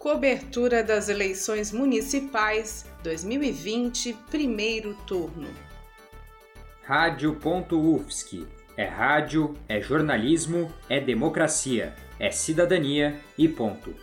Cobertura das eleições municipais 2020, primeiro turno. Rádio.UFSC. É rádio, é jornalismo, é democracia, é cidadania e ponto.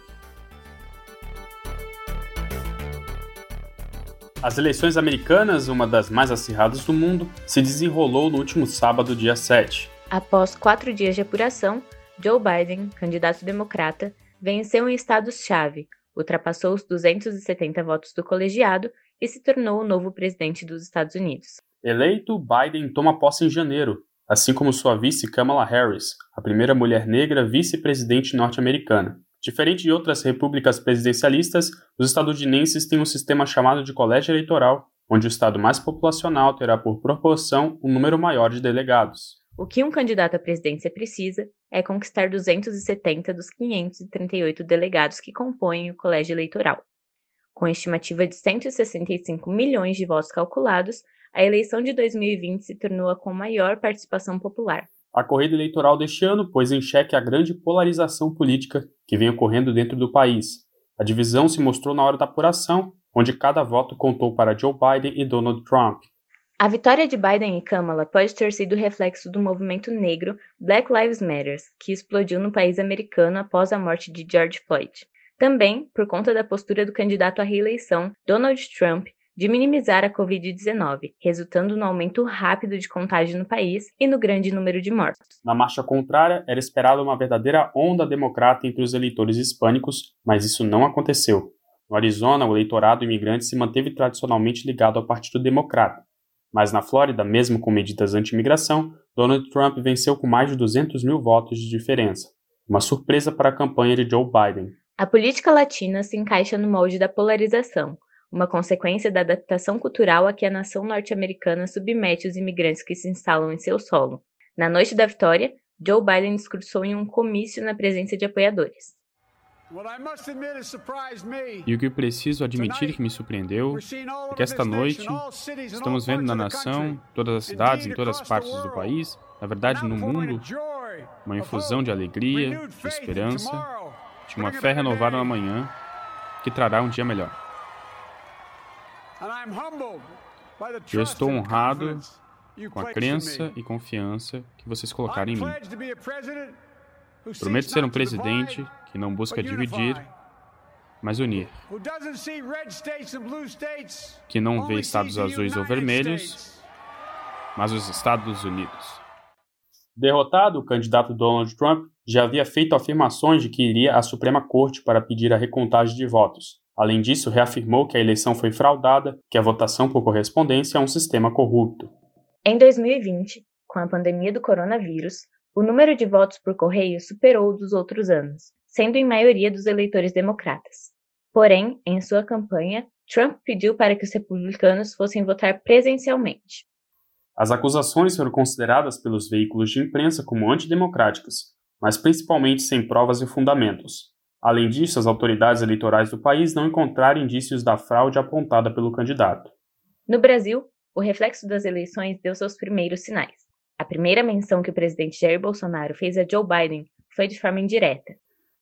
As eleições americanas, uma das mais acirradas do mundo, se desenrolou no último sábado, dia 7. Após quatro dias de apuração, Joe Biden, candidato democrata, venceu em estados-chave, ultrapassou os 270 votos do colegiado e se tornou o novo presidente dos Estados Unidos. Eleito, Biden toma posse em janeiro, assim como sua vice Kamala Harris, a primeira mulher negra vice-presidente norte-americana. Diferente de outras repúblicas presidencialistas, os estadunidenses têm um sistema chamado de colégio eleitoral, onde o estado mais populacional terá por proporção um número maior de delegados. O que um candidato à presidência precisa é conquistar 270 dos 538 delegados que compõem o colégio eleitoral. Com estimativa de 165 milhões de votos calculados, a eleição de 2020 se tornou a com maior participação popular. A corrida eleitoral deste ano pôs em xeque a grande polarização política que vem ocorrendo dentro do país. A divisão se mostrou na hora da apuração, onde cada voto contou para Joe Biden e Donald Trump. A vitória de Biden e Kamala pode ter sido reflexo do movimento negro Black Lives Matter, que explodiu no país americano após a morte de George Floyd. Também por conta da postura do candidato à reeleição, Donald Trump, de minimizar a Covid-19, resultando no aumento rápido de contágio no país e no grande número de mortos. Na marcha contrária, era esperada uma verdadeira onda democrata entre os eleitores hispânicos, mas isso não aconteceu. No Arizona, o eleitorado imigrante se manteve tradicionalmente ligado ao Partido Democrata. Mas na Flórida, mesmo com medidas anti-imigração, Donald Trump venceu com mais de 200 mil votos de diferença. Uma surpresa para a campanha de Joe Biden. A política latina se encaixa no molde da polarização, uma consequência da adaptação cultural a que a nação norte-americana submete os imigrantes que se instalam em seu solo. Na noite da vitória, Joe Biden discursou em um comício na presença de apoiadores. E o que preciso admitir que me surpreendeu é que esta noite estamos vendo na nação, todas as cidades, em todas as partes do país, na verdade no mundo, uma infusão de alegria, de esperança, de uma fé renovada na manhã que trará um dia melhor. Eu estou honrado com a crença e confiança que vocês colocaram em mim. Prometo ser um presidente que não busca dividir, mas unir. Que não vê estados azuis ou vermelhos, mas os Estados Unidos. Derrotado, o candidato Donald Trump já havia feito afirmações de que iria à Suprema Corte para pedir a recontagem de votos. Além disso, reafirmou que a eleição foi fraudada, que a votação por correspondência é um sistema corrupto. Em 2020, com a pandemia do coronavírus, o número de votos por correio superou o dos outros anos, sendo em maioria dos eleitores democratas. Porém, em sua campanha, Trump pediu para que os republicanos fossem votar presencialmente. As acusações foram consideradas pelos veículos de imprensa como antidemocráticas, mas principalmente sem provas e fundamentos. Além disso, as autoridades eleitorais do país não encontraram indícios da fraude apontada pelo candidato. No Brasil, o reflexo das eleições deu seus primeiros sinais. A primeira menção que o presidente Jair Bolsonaro fez a Joe Biden foi de forma indireta.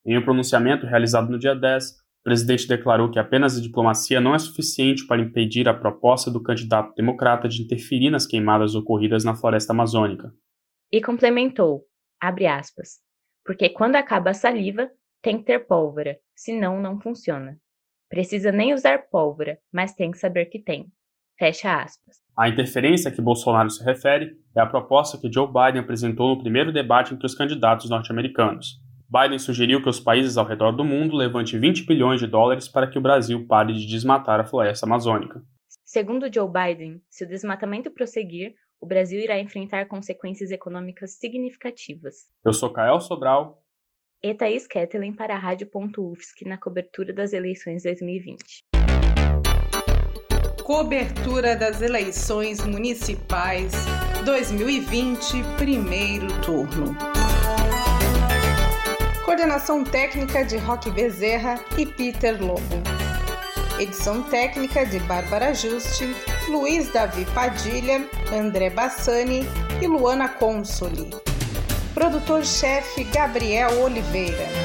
Em um pronunciamento realizado no dia 10, o presidente declarou que apenas a diplomacia não é suficiente para impedir a proposta do candidato democrata de interferir nas queimadas ocorridas na floresta amazônica. E complementou, abre aspas, porque quando acaba a saliva, tem que ter pólvora, senão não funciona. Precisa nem usar pólvora, mas tem que saber que tem. Fecha aspas. A interferência a que Bolsonaro se refere é a proposta que Joe Biden apresentou no primeiro debate entre os candidatos norte-americanos. Biden sugeriu que os países ao redor do mundo levantem 20 bilhões de dólares para que o Brasil pare de desmatar a floresta amazônica. Segundo Joe Biden, se o desmatamento prosseguir, o Brasil irá enfrentar consequências econômicas significativas. Eu sou Kael Sobral e Thaís Kettelen para a Rádio.UFSC na cobertura das eleições 2020. Cobertura das eleições municipais 2020, primeiro turno. Coordenação técnica de Roque Bezerra e Peter Lobo. Edição técnica de Bárbara Juste, Luiz Davi Padilha, André Bassani e Luana Consoli. Produtor-chefe Gabriel Oliveira.